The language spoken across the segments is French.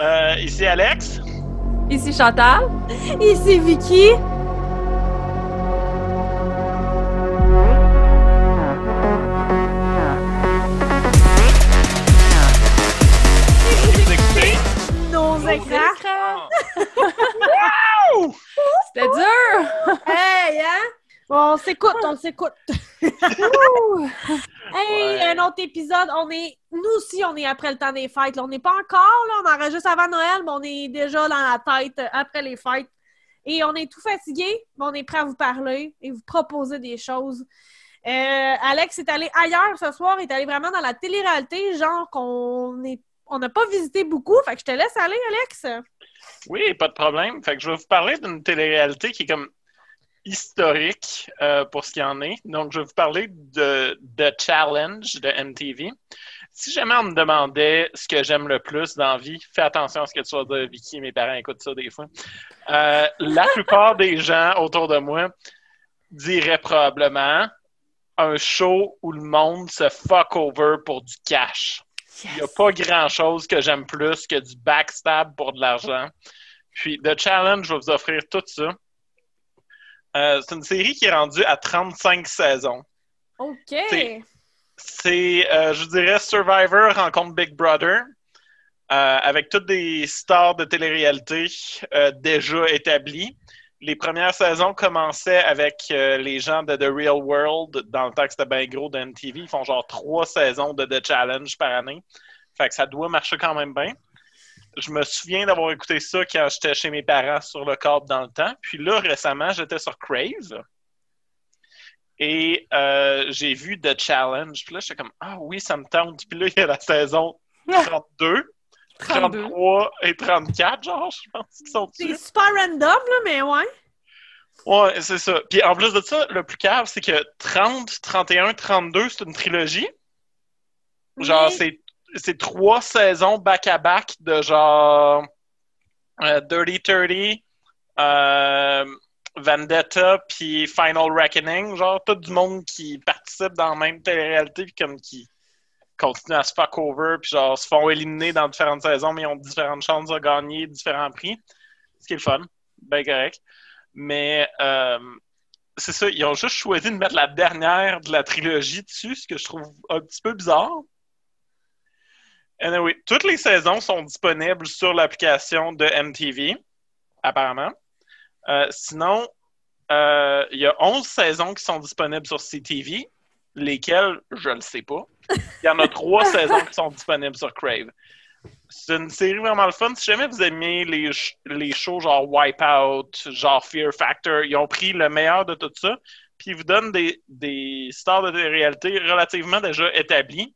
Euh, ici Alex. Ici Chantal. Ici Vicky. Wow! C'était dur! Hey, hein? Bon, on s'écoute, on s'écoute. hey, Ouais. un autre épisode. On est, nous aussi, on est après le temps des fêtes. là. On n'est pas encore, là. On enregistre avant Noël, mais on est déjà dans la tête euh, après les fêtes. Et on est tout fatigué, mais on est prêt à vous parler et vous proposer des choses. Euh, Alex est allé ailleurs ce soir, il est allé vraiment dans la télé-réalité, genre qu'on est on n'a pas visité beaucoup, fait que je te laisse aller, Alex. Oui, pas de problème. Fait que je vais vous parler d'une télé-réalité qui est comme historique euh, pour ce qu'il en est. Donc, je vais vous parler de The Challenge de MTV. Si jamais on me demandait ce que j'aime le plus dans la vie, fais attention à ce que tu vas dire, Vicky. Mes parents écoutent ça des fois. Euh, la plupart des gens autour de moi diraient probablement un show où le monde se fuck over pour du cash. Il n'y a pas grand-chose que j'aime plus que du backstab pour de l'argent. Puis, The Challenge, je vais vous offrir tout ça. Euh, c'est une série qui est rendue à 35 saisons. OK. C'est- euh, je dirais, Survivor rencontre Big Brother, euh, avec toutes des stars de télé-réalité déjà établies. Les premières saisons commençaient avec les gens de The Real World, dans le temps que c'était bien gros de MTV. Ils font genre trois saisons de The Challenge par année. Fait que ça doit marcher quand même bien. Je me souviens d'avoir écouté ça quand j'étais chez mes parents sur le câble dans le temps. Puis là, récemment, j'étais sur Crave. Et euh, j'ai vu The Challenge. Puis là, j'étais comme, ah oui, ça me tente. Puis là, il y a la saison 32, 32. 33 et 34, genre, je pense qu'ils sont C'est super random, là, mais ouais. Ouais, c'est ça. Puis en plus de ça, le plus cave, c'est que 30, 31, 32, c'est une trilogie. Genre, c'est c'est trois saisons back-à-back de genre euh, Dirty 30, euh, Vendetta, puis Final Reckoning. Genre, tout du monde qui participe dans la même télé-réalité, puis comme qui continuent à se fuck over, puis genre se font éliminer dans différentes saisons, mais ils ont différentes chances de gagner différents prix. Ce qui est le fun. Ben correct. Mais euh, c'est ça, ils ont juste choisi de mettre la dernière de la trilogie dessus, ce que je trouve un petit peu bizarre. Anyway, toutes les saisons sont disponibles sur l'application de MTV, apparemment. Euh, sinon, euh, il y a 11 saisons qui sont disponibles sur CTV, lesquelles, je ne sais pas. Il y en a trois saisons qui sont disponibles sur Crave. C'est une série vraiment le fun. Si jamais vous aimez les, les shows genre Wipeout, genre Fear Factor, ils ont pris le meilleur de tout ça, puis ils vous donnent des, des stars de réalité relativement déjà établies.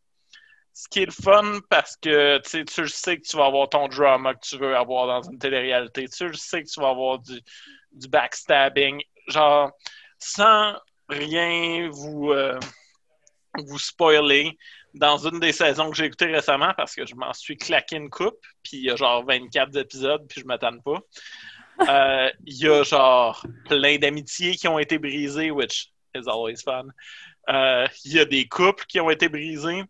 Ce qui est le fun parce que tu le sais que tu vas avoir ton drama que tu veux avoir dans une télé-réalité. Tu le sais que tu vas avoir du, du backstabbing. Genre, sans rien vous, euh, vous spoiler, dans une des saisons que j'ai écoutées récemment, parce que je m'en suis claqué une coupe, puis il y a genre 24 épisodes, puis je m'attends pas. Euh, Il y a genre plein d'amitiés qui ont été brisées, which is always fun. Euh, Il y a des couples qui ont été brisés.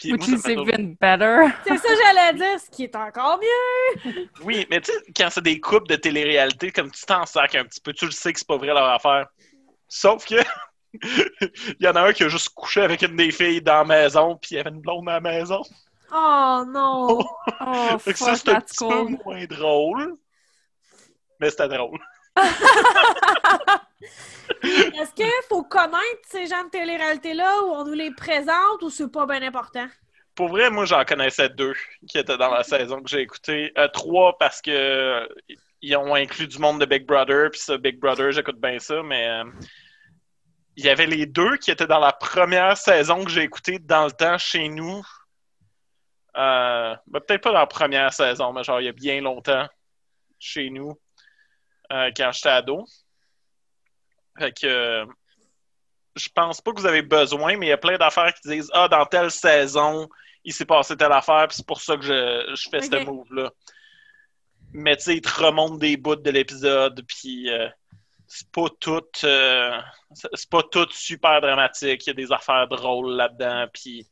Puis Which moi, is toujours- even better. C'est ça que j'allais dire, ce qui est encore mieux. Oui, mais tu sais, quand c'est des couples de télé-réalité, comme tu t'en sacs un petit peu, tu le sais que c'est pas vrai leur affaire. Sauf que il y en a un qui a juste couché avec une des filles dans la maison, puis il y avait une blonde à la maison. Oh non. Oh, Fait que ça, c'est un petit peu moins drôle. Mais c'était drôle. Est-ce qu'il faut connaître ces gens de télé-réalité-là ou on nous les présente ou c'est pas bien important? Pour vrai, moi, j'en connaissais deux qui étaient dans la saison que j'ai écouté. Euh, trois parce que euh, ils ont inclus du monde de Big Brother, puis ça, Big Brother, j'écoute bien ça, mais euh, il y avait les deux qui étaient dans la première saison que j'ai écoutée dans le temps chez nous. Ben, Peut-être pas dans la première saison, mais genre il y a bien longtemps chez nous, euh, quand j'étais ado. Fait que je pense pas que vous avez besoin, mais il y a plein d'affaires qui disent Ah, dans telle saison, il s'est passé telle affaire, puis c'est pour ça que je, je fais ce move-là. Mais tu sais, il te remonte des bouts de l'épisode, puis euh, c'est pas tout euh, c'est c'est pas tout super dramatique. Il y a des affaires drôles là-dedans, puis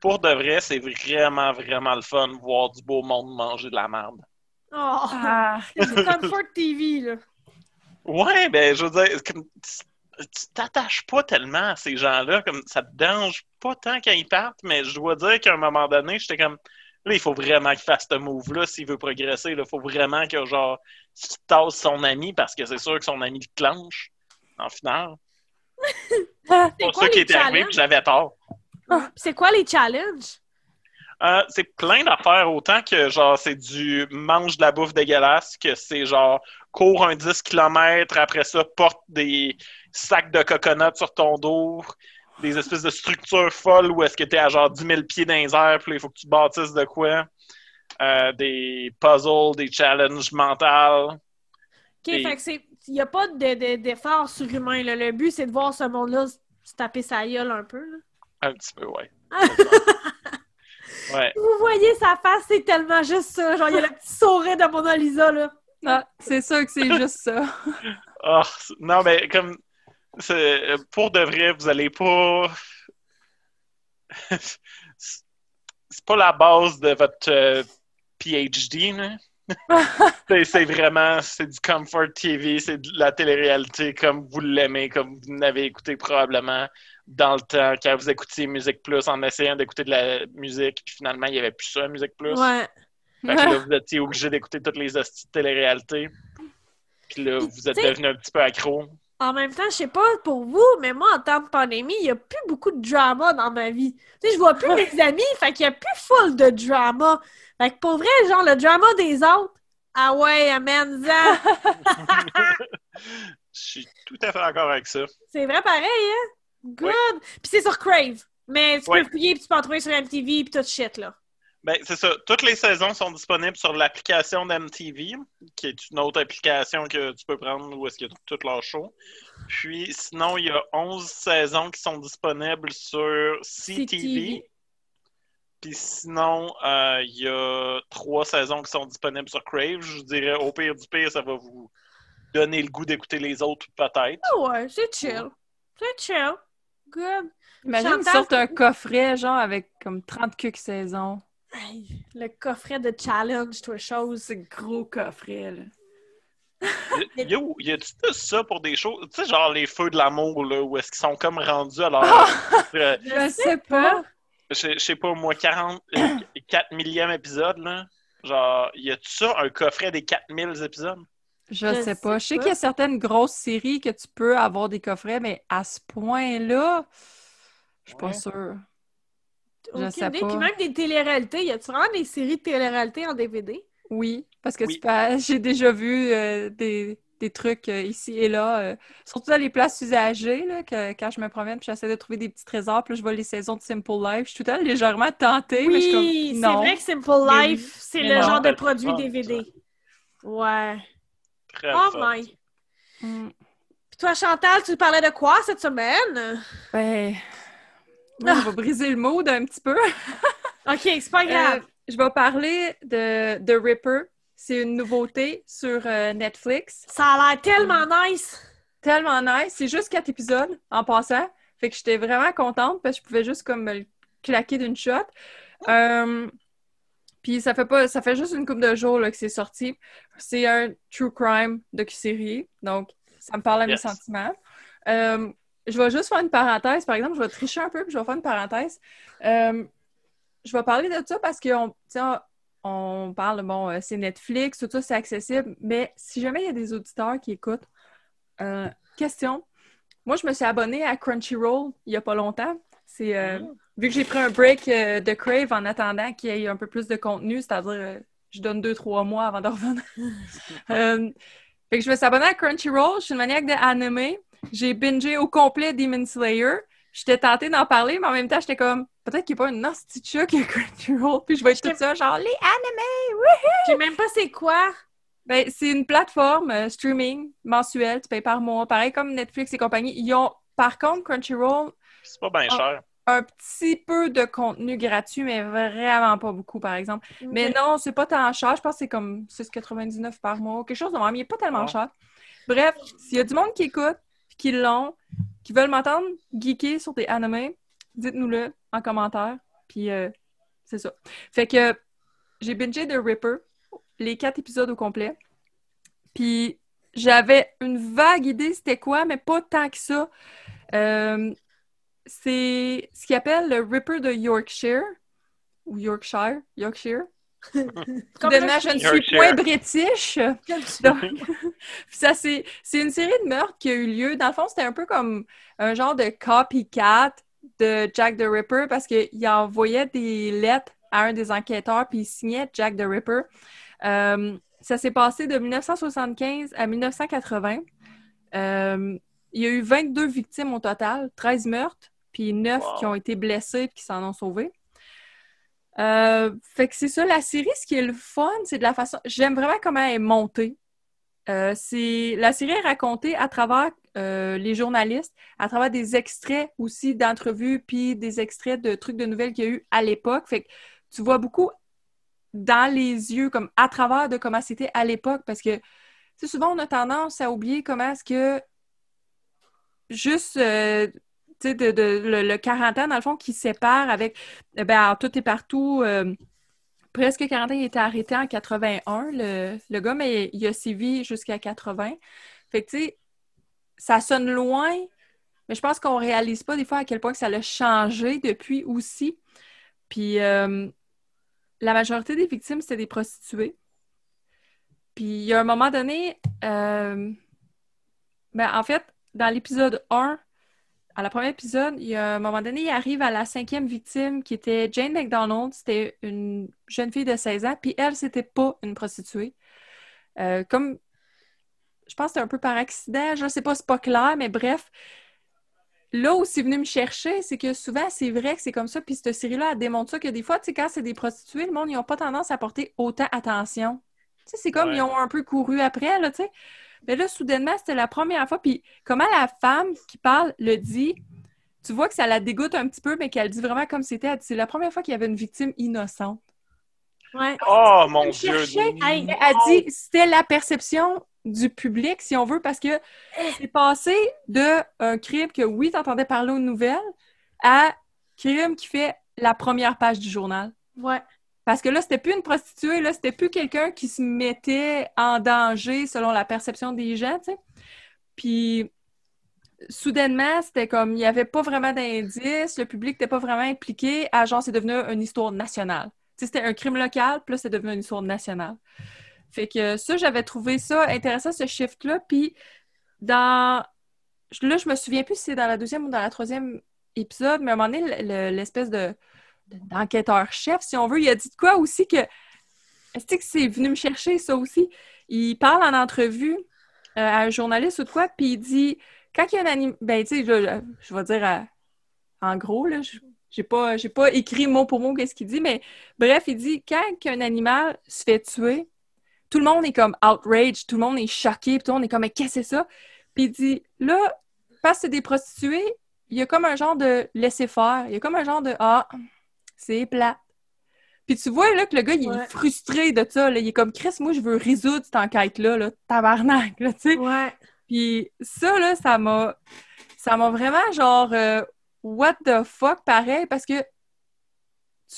pour de vrai, c'est vraiment, vraiment le fun de voir du beau monde manger de la merde. Oh, Ah, c'est du Comfort TV, là. Ouais, ben, je veux dire, comme, tu t'attaches pas tellement à ces gens-là, comme ça te dérange pas tant quand ils partent, mais je dois dire qu'à un moment donné, j'étais comme, là, il faut vraiment qu'il fasse ce move-là s'il veut progresser. Il faut vraiment que, genre, qu'il tasse son ami parce que c'est sûr que son ami le clenche en finale. C'est Pour quoi ça qui les était arrivé, j'avais tort. Puis C'est quoi les challenges? Euh, c'est plein d'affaires, autant que genre c'est du mange de la bouffe dégueulasse, que c'est genre cours un 10 km, après ça porte des sacs de coconut sur ton dos, des espèces de structures folles où est-ce que t'es à genre 10 000 pieds dans les airs, puis il faut que tu bâtisses de quoi. Euh, des puzzles, des challenges mentaux. OK, Et- fait que c'est... Il n'y a pas de- de- d'effort surhumain, là. Le but, c'est de voir ce monde-là se taper sa gueule un peu, là. Un petit peu, ouais. ouais. Vous voyez sa face, c'est tellement juste ça. Genre, il y a le petit sourire de Mona Lisa, là. ah, c'est sûr que c'est juste ça. Ah, non, mais comme c'est- pour de vrai, vous allez pas. c'est pas la base de votre euh, PhD, là. C'est- c'est vraiment c'est du comfort TV, c'est de la télé-réalité comme vous l'aimez, comme vous l'avez écouté probablement dans le temps quand vous écoutiez Musique Plus en essayant d'écouter de la musique, puis finalement il n'y avait plus ça, Musique Plus. Ouais. Fait que là, vous étiez obligé d'écouter toutes les hosties de télé-réalité. Puis là, vous êtes devenu un petit peu accro. En même temps, je sais pas pour vous, mais moi, en temps de pandémie, il n'y a plus beaucoup de drama dans ma vie. Tu sais, je vois plus mes amis, fait qu'il y a plus full de drama. Fait que pour vrai, genre, le drama des autres, ah ouais, amen-en. Je suis tout à fait d'accord avec ça. C'est vrai pareil, hein? Good! Puis c'est sur Crave. Mais tu peux fouiller, puis tu peux en trouver sur MTV, puis tout shit, là. Ben, c'est ça. Toutes les saisons sont disponibles sur l'application d'MTV, qui est une autre application que tu peux prendre où est-ce qu'il y a toutes leurs shows. Puis, sinon, il y a 11 saisons qui sont disponibles sur CTV. CTV. Puis sinon, euh, il y a trois saisons qui sont disponibles sur Crave. Je dirais, au pire du pire, ça va vous donner le goût d'écouter les autres, peut-être. Ah ouais, c'est chill. C'est chill. Good. Imagine Chantal, qu'ils sortent un coffret, genre, avec comme 30 cuques saison. Hey, le coffret de challenge, toi, chose. C'est gros coffret, là. Yo, y a-tu tout ça pour des choses? Tu sais, genre les feux de l'amour, là, où est-ce qu'ils sont comme rendus à leur. euh, Je sais pas. je sais pas, moi, 40, euh, 4 millième épisode, là. Genre, y a-tu ça, un coffret des 4000 épisodes? Je, Je sais sais pas. Je sais qu'il y a certaines grosses séries que tu peux avoir des coffrets, mais à ce point-là, je suis pas sûre. Je sais idée. pas. Puis même des téléréalités. Y a-tu vraiment des séries de téléréalités en DVD? Oui, parce que Oui. tu peux- j'ai déjà vu euh, des, des trucs euh, ici et là, euh, surtout dans les places usagées, là, que, quand je me promène puis j'essaie de trouver des petits trésors, puis là, je vois les saisons de Simple Life. Je suis tout le temps légèrement tentée, mais je suis Oui, c'est vrai que Simple Life, c'est le non. genre de Belle produit DVD. Ouais. Très Oh fun. my. Mm. Puis toi, Chantal, tu parlais de quoi cette semaine? Ben, moi, on va briser le mood un petit peu. OK, c'est pas grave. Euh, je vais parler de The Ripper. C'est une nouveauté sur euh, Netflix. Ça a l'air tellement nice. Tellement nice. C'est juste quatre épisodes en passant. Fait que j'étais vraiment contente parce que je pouvais juste comme me le claquer d'une shot. Euh, puis ça fait pas, ça fait juste une couple de jours là, que c'est sorti. C'est un true crime docu-série. Donc, ça me parle à mes sentiments. Euh, je vais juste faire une parenthèse. Par exemple, je vais tricher un peu puis je vais faire une parenthèse. Euh, je vais parler de ça parce qu'on on- on parle, bon, euh, c'est Netflix, tout ça, c'est accessible. Mais si jamais il y a des auditeurs qui écoutent, euh, question. Moi, je me suis abonnée à Crunchyroll il n'y a pas longtemps. C'est euh, vu que j'ai pris un break euh, de Crave en attendant qu'il y ait un peu plus de contenu, c'est-à-dire euh, je donne deux, trois mois avant de revenir. Fait que je me suis abonnée à Crunchyroll, je suis une maniaque de anime. J'ai bingé au complet Demon Slayer. J'étais tentée d'en parler, mais en même temps, j'étais comme peut-être qu'il n'y a pas une nasty chuck à Crunchyroll, puis je vais être toute ça, genre les animés, oui! Je sais même pas c'est quoi. Ben, c'est une plateforme streaming mensuelle, tu payes par mois, pareil comme Netflix et compagnie. Ils ont, par contre, Crunchyroll, C'est pas bien Ah. cher. un petit peu de contenu gratuit, mais vraiment pas beaucoup, par exemple. Mais non, c'est pas tant cher. Je pense que c'est comme 6,99 par mois, quelque chose de même. Il est pas tellement Ah. cher. Bref, s'il y a du monde qui écoute, qui l'ont, qui veulent m'entendre geeker sur des animés, dites-nous-le en commentaire. Puis euh, c'est ça. Fait que j'ai bingé The Ripper, les quatre épisodes au complet. Puis j'avais une vague idée c'était quoi, mais pas tant que ça. Euh, c'est ce qu'ils appelle le Ripper de Yorkshire. Ou Yorkshire. Yorkshire. Comme Demain, je ne suis point british. Donc, ça, c'est, c'est une série de meurtres qui a eu lieu. Dans le fond, c'était un peu comme un genre de copycat de Jack the Ripper parce qu'il envoyait des lettres à un des enquêteurs puis il signait Jack the Ripper. Euh, ça s'est passé de 1975 à 1980. Euh, il y a eu 22 victimes au total, 13 meurtres, puis 9 Wow. qui ont été blessés puis qui s'en ont sauvés. Euh, fait que c'est ça, la série, ce qui est le fun, c'est de la façon. J'aime vraiment comment elle est montée. Euh, c'est... La série est racontée à travers euh, les journalistes, à travers des extraits aussi d'entrevues, puis des extraits de trucs de nouvelles qu'il y a eu à l'époque. Fait que tu vois beaucoup dans les yeux, comme à travers de comment c'était à l'époque, parce que souvent on a tendance à oublier comment est-ce que juste de, le, le 40 ans, dans le fond, qui sépare avec eh ben, tout et partout. euh, presque 40 ans, il était arrêté en 81, le, le gars, mais il a sévi jusqu'à 80. Fait que, tu sais, ça sonne loin, mais je pense qu'on réalise pas des fois à quel point que ça l'a changé depuis aussi. Puis, euh, la majorité des victimes, c'était des prostituées. Puis, il y a un moment donné, euh, ben, en fait, dans l'épisode 1, à la première épisode, il y a un moment donné, il arrive à la cinquième victime qui était Jane McDonald. C'était une jeune fille de 16 ans, puis elle, c'était pas une prostituée. Euh, comme, je pense que c'était un peu par accident, je sais pas, c'est pas clair, mais bref. Là où c'est venu me chercher, c'est que souvent, c'est vrai que c'est comme ça, puis cette série-là, elle démontre ça, que des fois, tu sais, quand c'est des prostituées, le monde, ils n'ont pas tendance à porter autant attention. Tu sais, c'est comme, Ouais. ils ont un peu couru après, là, tu sais. Mais là, soudainement, c'était la première fois. Puis comment la femme qui parle le dit, tu vois que ça la dégoûte un petit peu, mais qu'elle dit vraiment comme c'était. Elle dit, C'est la première fois qu'il y avait une victime innocente. Ouais. Oh mon Elle dieu! Hey, Elle dit c'était la perception du public, si on veut, parce que c'est passé de un crime que, oui, tu entendais parler aux nouvelles, à crime qui fait la première page du journal. Ouais. Parce que là, c'était plus une prostituée, là, c'était plus quelqu'un qui se mettait en danger selon la perception des gens, tu sais. Puis, soudainement, c'était comme, il n'y avait pas vraiment d'indices, le public n'était pas vraiment impliqué, à genre, c'est devenu une histoire nationale. C'était un crime local, puis là, c'est devenu une histoire nationale. Fait que ça, j'avais trouvé ça intéressant, ce shift-là. Puis, dans... Là, je me souviens plus si c'est dans la deuxième ou dans la troisième épisode, mais à un moment donné, le- le- l'espèce de d'enquêteur-chef, si on veut, il a dit de quoi aussi que... Est-ce que c'est venu me chercher, ça aussi? Il parle en entrevue euh, à un journaliste ou de quoi, puis il dit... Quand il y a un animal... Ben, tu sais, je, vais dire à- en gros, là, je- j'ai pas, j'ai pas écrit mot pour mot qu'est-ce qu'il dit, mais bref, il dit quand un animal se fait tuer, tout le monde est comme outrage, tout le monde est choqué, tout le monde est comme mais qu'est-ce que c'est ça? Puis il dit là, parce que c'est des prostituées, il y a comme un genre de laisser faire, il y a comme un genre de ah, c'est plat. Puis tu vois là que le gars il Ouais. est frustré de ça, là. il est comme Chris, moi je veux résoudre cette enquête là, tabarnak, là, tu sais. Ouais. Puis ça, là, ça m'a ça m'a vraiment genre euh, what the fuck pareil parce que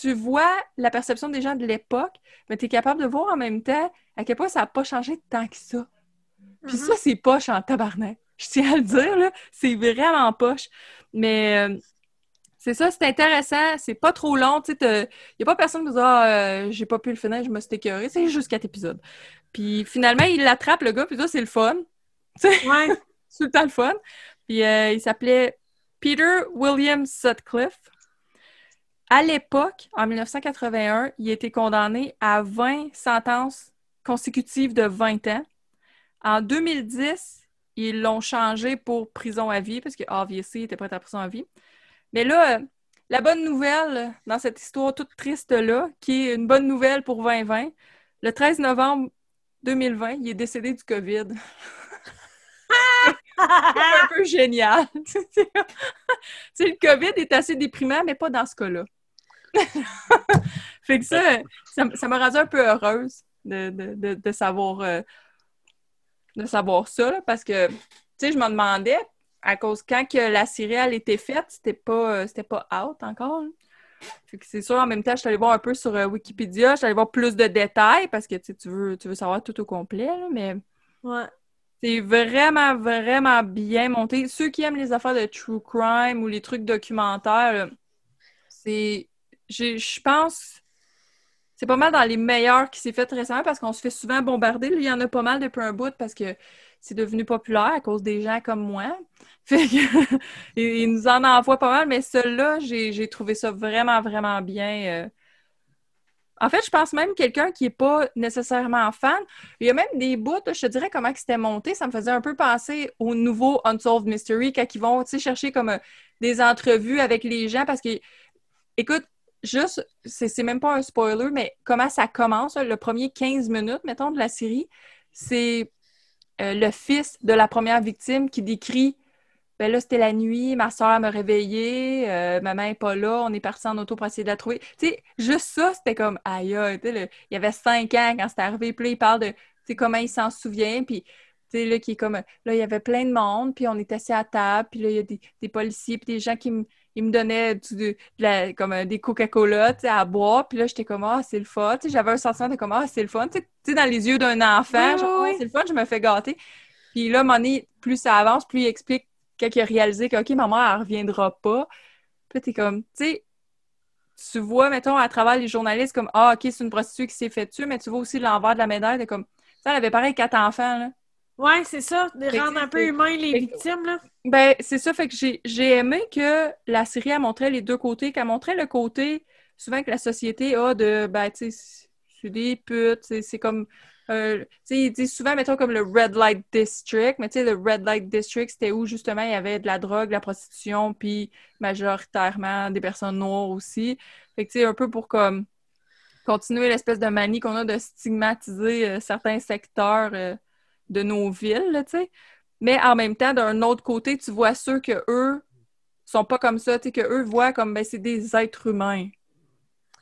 tu vois la perception des gens de l'époque, mais tu es capable de voir en même temps à quel point ça n'a pas changé tant que ça. Puis Mhm. ça, c'est poche en tabarnak. Je tiens à le dire, là. C'est vraiment poche. Mais euh, c'est ça, c'est intéressant. C'est pas trop long. Tu sais, il n'y a pas personne qui dit Ah, euh, j'ai pas pu le finir, je me suis écœurée. C'est juste quatre épisodes. Puis finalement, il l'attrape, le gars, puis ça, c'est le fun. Ouais. C'est le temps le fun. Puis euh, il s'appelait Peter William Sutcliffe. À l'époque, en 1981, il a été condamné à 20 sentences consécutives de 20 ans. En 2010, ils l'ont changé pour prison à vie, parce que obviously, il était prêt à prison à vie. Mais là, euh, la bonne nouvelle dans cette histoire toute triste-là, qui est une bonne nouvelle pour 2020, le 13 novembre 2020, il est décédé du COVID. Un peu génial. Le COVID est assez déprimant, mais pas dans ce cas-là. fait que ça, ça, m'a rendu un peu heureuse de, de, de, savoir, euh, de savoir ça, là, parce que, tu sais, je me demandais, à cause quand que la série elle était faite, c'était pas, euh, c'était pas out encore. là. Fait que c'est sûr, en même temps, je suis allée voir un peu sur euh, Wikipédia, je suis allée voir plus de détails parce que tu veux, tu veux savoir tout au complet, là, mais Ouais. c'est vraiment, vraiment bien monté. Ceux qui aiment les affaires de true crime ou les trucs documentaires, c'est. Je pense. C'est pas mal dans les meilleurs qui s'est fait récemment parce qu'on se fait souvent bombarder. Il y en a pas mal depuis un bout parce que c'est devenu populaire à cause des gens comme moi. Ils nous en envoient pas mal, mais celui-là, j'ai trouvé ça vraiment, vraiment bien. euh. En fait, je pense même quelqu'un qui est pas nécessairement fan. Il y a même des bouts, je te dirais comment c'était monté. Ça me faisait un peu penser au nouveau Unsolved Mystery quand ils vont chercher comme euh, des entrevues avec les gens parce que, écoute, juste, c'est même pas un spoiler, mais comment ça commence, le premier 15 minutes, mettons, de la série, c'est euh, le fils de la première victime qui décrit ben là, c'était la nuit, ma soeur m'a réveillée, euh, maman n'est pas là, on est parti en auto pour essayer de la trouver. Tu sais, juste ça, c'était comme aïe, aïe, il y avait cinq ans quand c'était arrivé, puis là, il parle de tu sais, comment il s'en souvient, puis tu sais, là, qui est comme là, il y avait plein de monde, puis on est assis à table, puis là, il y a des, des policiers, puis des gens qui me ils me donnaient du- de, de la- comme euh, des Coca-Cola tu sais, à boire. Puis là, j'étais comme, ah, c'est le fun. Tu sais, J'avais un sentiment de comme, ah, c'est le fun. Tu sais, tu sais, dans les yeux d'un enfant, genre, oui, c'est le fun, je me fais gâter. Puis là, donné, plus ça avance, plus il explique quand il a réalisé que, OK, ma mère, elle reviendra pas. Puis t'es comme, tu sais, tu vois, mettons, à travers les journalistes, comme, ah, OK, c'est une prostituée qui s'est fait tuer, mais tu vois aussi l'envers de la médaille, de comme, ça, elle avait pareil quatre enfants, là. Ouais, c'est ça, de Fait rendre un peu humain les victimes, là. Ben, c'est ça, fait que j'ai aimé que la série, elle montrait les deux côtés, qu'elle montrait le côté, souvent que la société a de, ben, tu sais, c'est des putes, c'est comme, euh, ils disent souvent, mettons, comme le Red Light District, mais tu sais, le Red Light District, c'était où, justement, il y avait de la drogue, de la prostitution, puis majoritairement des personnes noires aussi. Fait que, tu sais, un peu pour, comme, continuer l'espèce de manie qu'on a de stigmatiser euh, certains secteurs euh, de nos villes, tu sais. Mais en même temps, d'un autre côté, tu vois ceux que eux sont pas comme ça, tu sais, que eux voient comme ben c'est des êtres humains.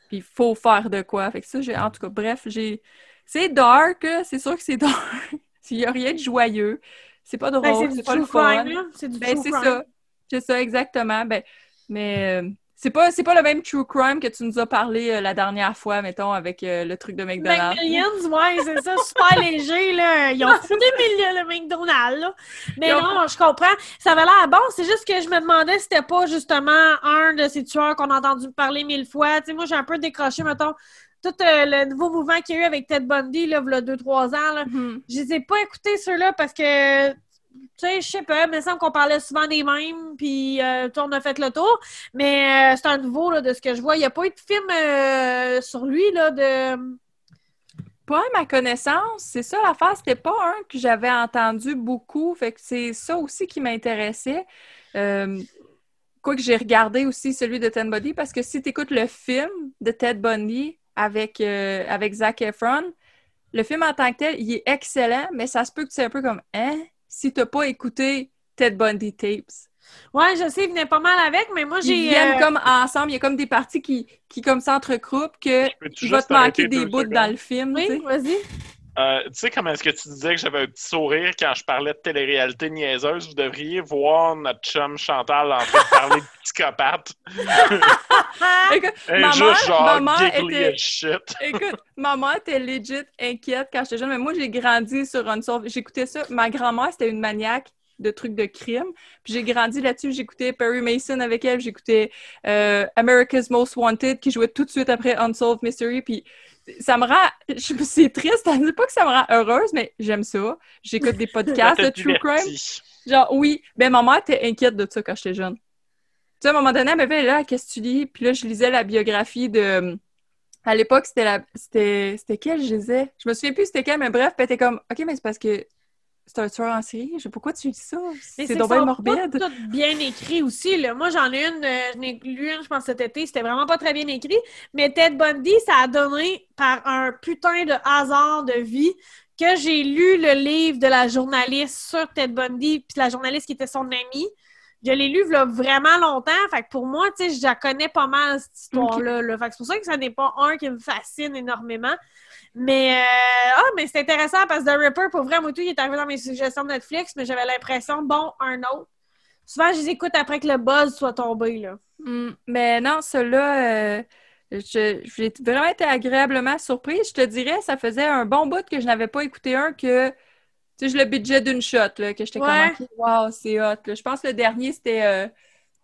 Puis il faut faire de quoi. Fait que ça, j'ai. En tout cas, bref, j'ai. C'est dark, c'est sûr que c'est dark. Il n'y a rien de joyeux. C'est pas drôle, Ben, c'est pas le fun. C'est du Ben, c'est ça. C'est ça, exactement. Ben, mais euh, c'est pas, pas le même true crime que tu nous as parlé euh, la dernière fois, mettons, avec euh, le truc de McDonald's. McMillions, ouais, c'est ça, super léger, là. Ils ont foutu le McDonald's, là. Mais ont- non, je comprends. Ça avait l'air bon, c'est juste que je me demandais si c'était pas justement un de ces tueurs qu'on a entendu parler mille fois. Tu sais, moi, j'ai un peu décroché, mettons, tout euh, le nouveau mouvement qu'il y a eu avec Ted Bundy, là, il y a deux, trois ans, là. Mhm. Je les ai pas écoutés, ceux-là, parce que, tu sais, je sais pas, il me semble qu'on parlait souvent des mêmes, puis euh, on a fait le tour. Mais euh, c'est un nouveau, là, de ce que je vois. Il n'y a pas eu de film euh, sur lui, là, de... Pas à ma connaissance, c'est ça l'affaire, c'était pas un que j'avais entendu beaucoup, fait que c'est ça aussi qui m'intéressait. Euh, quoi que j'ai regardé aussi celui de Ted Bundy, parce que si tu écoutes le film de Ted Bundy avec, euh, avec Zac Efron, le film en tant que tel, il est excellent, mais ça se peut que c'est un peu comme « Hein? » si t'as pas écouté Ted Bundy Tapes. Ouais, je sais, il venait pas mal avec, mais moi, Ils j'ai... viennent euh, comme ensemble, il y a comme des parties qui, qui comme s'entrecoupent que Peux-tu il va juste te manquer des bouts dans le film, tu Oui, vas-y. Euh, tu sais comment est-ce que tu disais que j'avais un petit sourire quand je parlais de télé-réalité niaiseuse? Vous devriez voir notre chum Chantal en train de parler de psychopathe. Écoute, Ma juste mère- genre ma mère était- shit. Écoute, était legit inquiète quand j'étais jeune, mais moi, j'ai grandi sur Unsolved. J'écoutais ça. Ma grand-mère, c'était une maniaque de trucs de crime. Puis j'ai grandi là-dessus. J'écoutais Perry Mason avec elle. J'écoutais euh, America's Most Wanted qui jouait tout de suite après Unsolved Mystery. Puis ça me rend... C'est triste. Dis pas que ça me rend heureuse, mais j'aime ça. J'écoute des podcasts de true crime. Genre, oui. Ben, ma mère était inquiète de ça quand j'étais jeune. Tu sais, à un moment donné, elle m'avait là, qu'est-ce que tu lis? Puis là, je lisais la biographie de. À l'époque, c'était la. C'était. Quelle, je lisais? Je me souvien plus c'était quelle, mais bref, puis elle était comme, OK, mais c'est parce que c'est un tueur en série? Pourquoi tu dis ça? C'est donc bien morbide. Toutes bien écrit aussi. Là. Moi, j'en ai une, euh, j'en ai lu une, je pense, cet été. C'était vraiment pas très bien écrit. Mais Ted Bundy, ça a donné par un putain de hasard de vie que j'ai lu le livre de la journaliste sur Ted Bundy, puis la journaliste qui était son amie. Je l'ai lu là, vraiment longtemps. Fait que pour moi, tu sais, je la connais pas mal, cette histoire-là. là. Fait que c'est pour ça que ça n'est pas un qui me fascine énormément. Mais, euh, ah, mais c'est intéressant parce que The Ripper, pour vrai, moi, tout, il est arrivé dans mes suggestions de Netflix, mais j'avais l'impression, bon, un autre. Souvent, je les écoute après que le buzz soit tombé, là. Hmm, mais non, celui-là, euh, j'ai vraiment été agréablement surprise. Je te dirais, ça faisait un bon bout que je n'avais pas écouté un que, tu sais, je le budget d'une shot, là, que j'étais Ouais. comme, wow, c'est hot. là. Je pense que le dernier, c'était euh,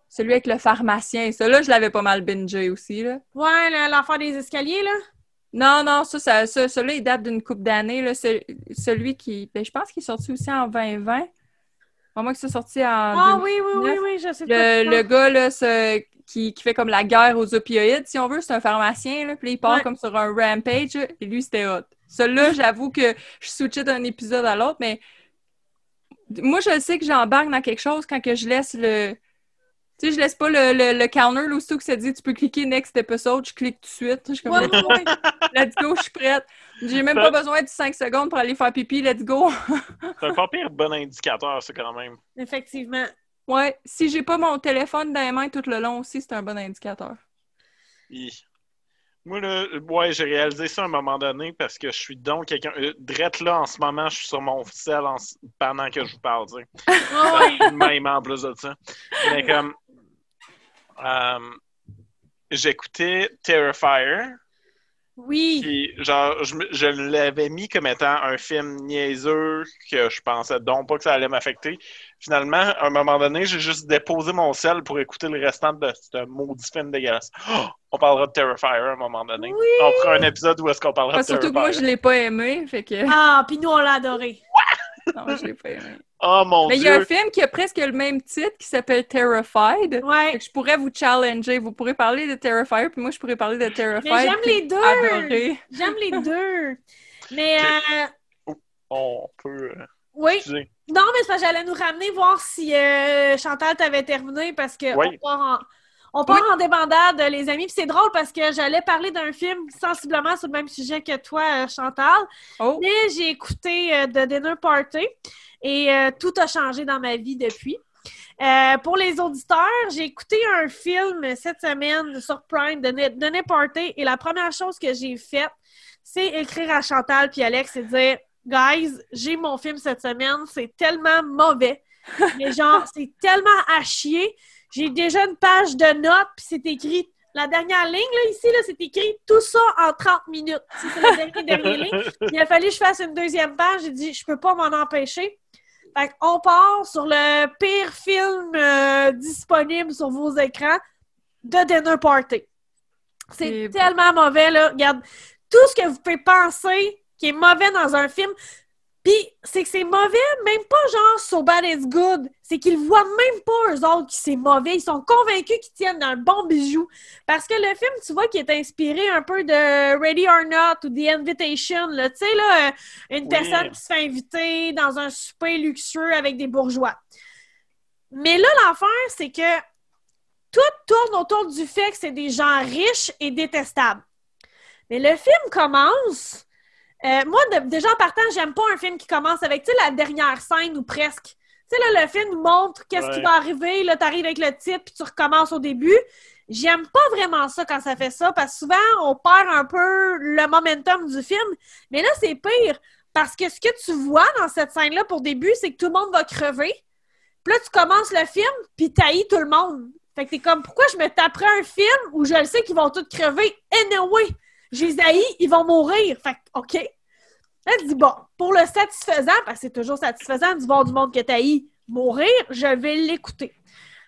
celui avec le pharmacien. Celui-là, je l'avais pas mal bingé aussi, là. Ouais, l'affaire des escaliers, là. Non, non, ça, ça, ça- celui-là, il date d'une couple d'années. Celui qui, ben, je pense qu'il est sorti aussi en 2020. Au moins que c'est sorti en Ah oui, oui, oui, 2019. oui, je sais. Le, le gars là, ce- qui, qui fait comme la guerre aux opioïdes, si on veut, c'est un pharmacien, là, puis là, il part Ouais. comme sur un rampage, là, et lui, c'était hot. Celui-là, j'avoue que je switchais d'un épisode à l'autre, mais moi, je sais que j'embarque dans quelque chose quand que je laisse le... Tu sais, je laisse pas le, le, le counter, là, aussitôt que ça dit « tu peux cliquer next episode », je clique tout de suite. Je suis comme Ouais, ouais, ouais. Let's go, je suis prête. J'ai même pas besoin de 5 secondes pour aller faire pipi, let's go. C'est un pas pire bon indicateur, ça, quand même. Effectivement. Ouais, si j'ai pas mon téléphone dans les mains tout le long aussi, c'est un bon indicateur. Hi. Moi, là, ouais, j'ai réalisé ça à un moment donné parce que je suis donc quelqu'un. Euh, drette là, en ce moment, je suis sur mon sel en- pendant que je vous parle, tu sais. Même en plus de ça. Mais comme. euh, J'écoutais Terrifier, Oui. puis genre, je, l'avais mis comme étant un film niaiseux que je pensais donc pas que ça allait m'affecter. Finalement, à un moment donné, j'ai juste déposé mon sel pour écouter le restant de ce maudit film dégueulasse. Oh, on parlera de Terrifier à un moment donné. Oui. On fera un épisode où est-ce qu'on parlera Enfin, de surtout que moi, je Terrifier. l'ai pas aimé, fait que... Ah, puis nous, on l'a adoré. Non, je l'ai pas aimé. Oh mon Mais il y a un dieu! film qui a presque le même titre qui s'appelle Terrified. Ouais. que je pourrais vous challenger. Vous pourrez parler de Terrifier, puis moi, je pourrais parler de Terrified. Mais j'aime les deux. Adorer. J'aime les deux. Mais, euh, On peut. euh, oui. excusez. Non, mais c'est parce que j'allais nous ramener voir si euh, Chantal t'avait terminé parce que Oui. on part en, on part en débandade, les amis. Puis c'est drôle parce que j'allais parler d'un film sensiblement sur le même sujet que toi, euh, Chantal. Oh, Mais j'ai écouté euh, The Dinner Party et euh, tout a changé dans ma vie depuis. Euh, pour les auditeurs, j'ai écouté un film cette semaine sur Prime de Ne- Dinner Party et la première chose que j'ai faite, c'est écrire à Chantal puis Alex et dire Guys, j'ai mon film cette semaine, c'est tellement mauvais. Mais genre, c'est tellement à chier. J'ai déjà une page de notes, puis c'est écrit. La dernière ligne, là, ici, là, c'est écrit tout ça en 30 minutes. C'est la dernière, dernière ligne. Il a fallu que je fasse une deuxième page. J'ai dit, je peux pas m'en empêcher. Fait on part sur le pire film euh, disponible sur vos écrans de Dinner Party. C'est C'est bon. tellement mauvais, là. Regarde, tout ce que vous pouvez penser qui est mauvais dans un film, puis c'est que c'est mauvais, même pas genre So Bad It's Good. C'est qu'ils voient même pas eux autres que c'est mauvais. Ils sont convaincus qu'ils tiennent un bon bijou. Parce que le film, tu vois, qui est inspiré un peu de Ready or Not ou The Invitation, là. Tu sais, là, euh, une Oui. personne qui se fait inviter dans un souper luxueux avec des bourgeois. Mais là, l'affaire, c'est que tout tourne autour du fait que c'est des gens riches et détestables. Mais le film commence. Euh, moi, de- déjà en partant, j'aime pas un film qui commence avec, tu sais, la dernière scène ou presque. Tu sais, là, le film montre qu'est-ce qui va arriver. Là, t'arrives avec le titre, puis tu recommences au début. J'aime pas vraiment ça quand ça fait ça, parce que souvent, on perd un peu le momentum du film. Mais là, c'est pire, parce que ce que tu vois dans cette scène-là pour début, c'est que tout le monde va crever. Puis là, tu commences le film, puis t'haïs tout le monde. Fait que t'es comme, pourquoi je me taperais un film où je le sais qu'ils vont tous crever? Anyway, haïs, ils vont mourir. Fait OK. Tu dis, bon, pour le satisfaisant, parce que c'est toujours satisfaisant de voir du monde que t'haïs mourir, je vais l'écouter.